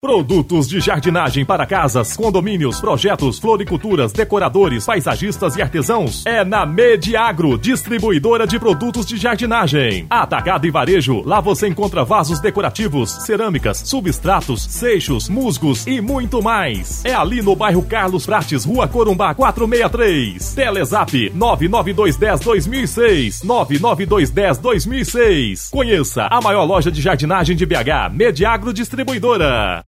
Produtos de jardinagem para casas, condomínios, projetos, floriculturas, decoradores, paisagistas e artesãos. É na Mediagro, distribuidora de produtos de jardinagem. Atacado e varejo, lá você encontra vasos decorativos, cerâmicas, substratos, seixos, musgos e muito mais. É ali no bairro Carlos Prates, Rua Corumbá 463. Telezap 99210 2006, 99210 2006. Conheça a maior loja de jardinagem de BH, Mediagro Distribuidora.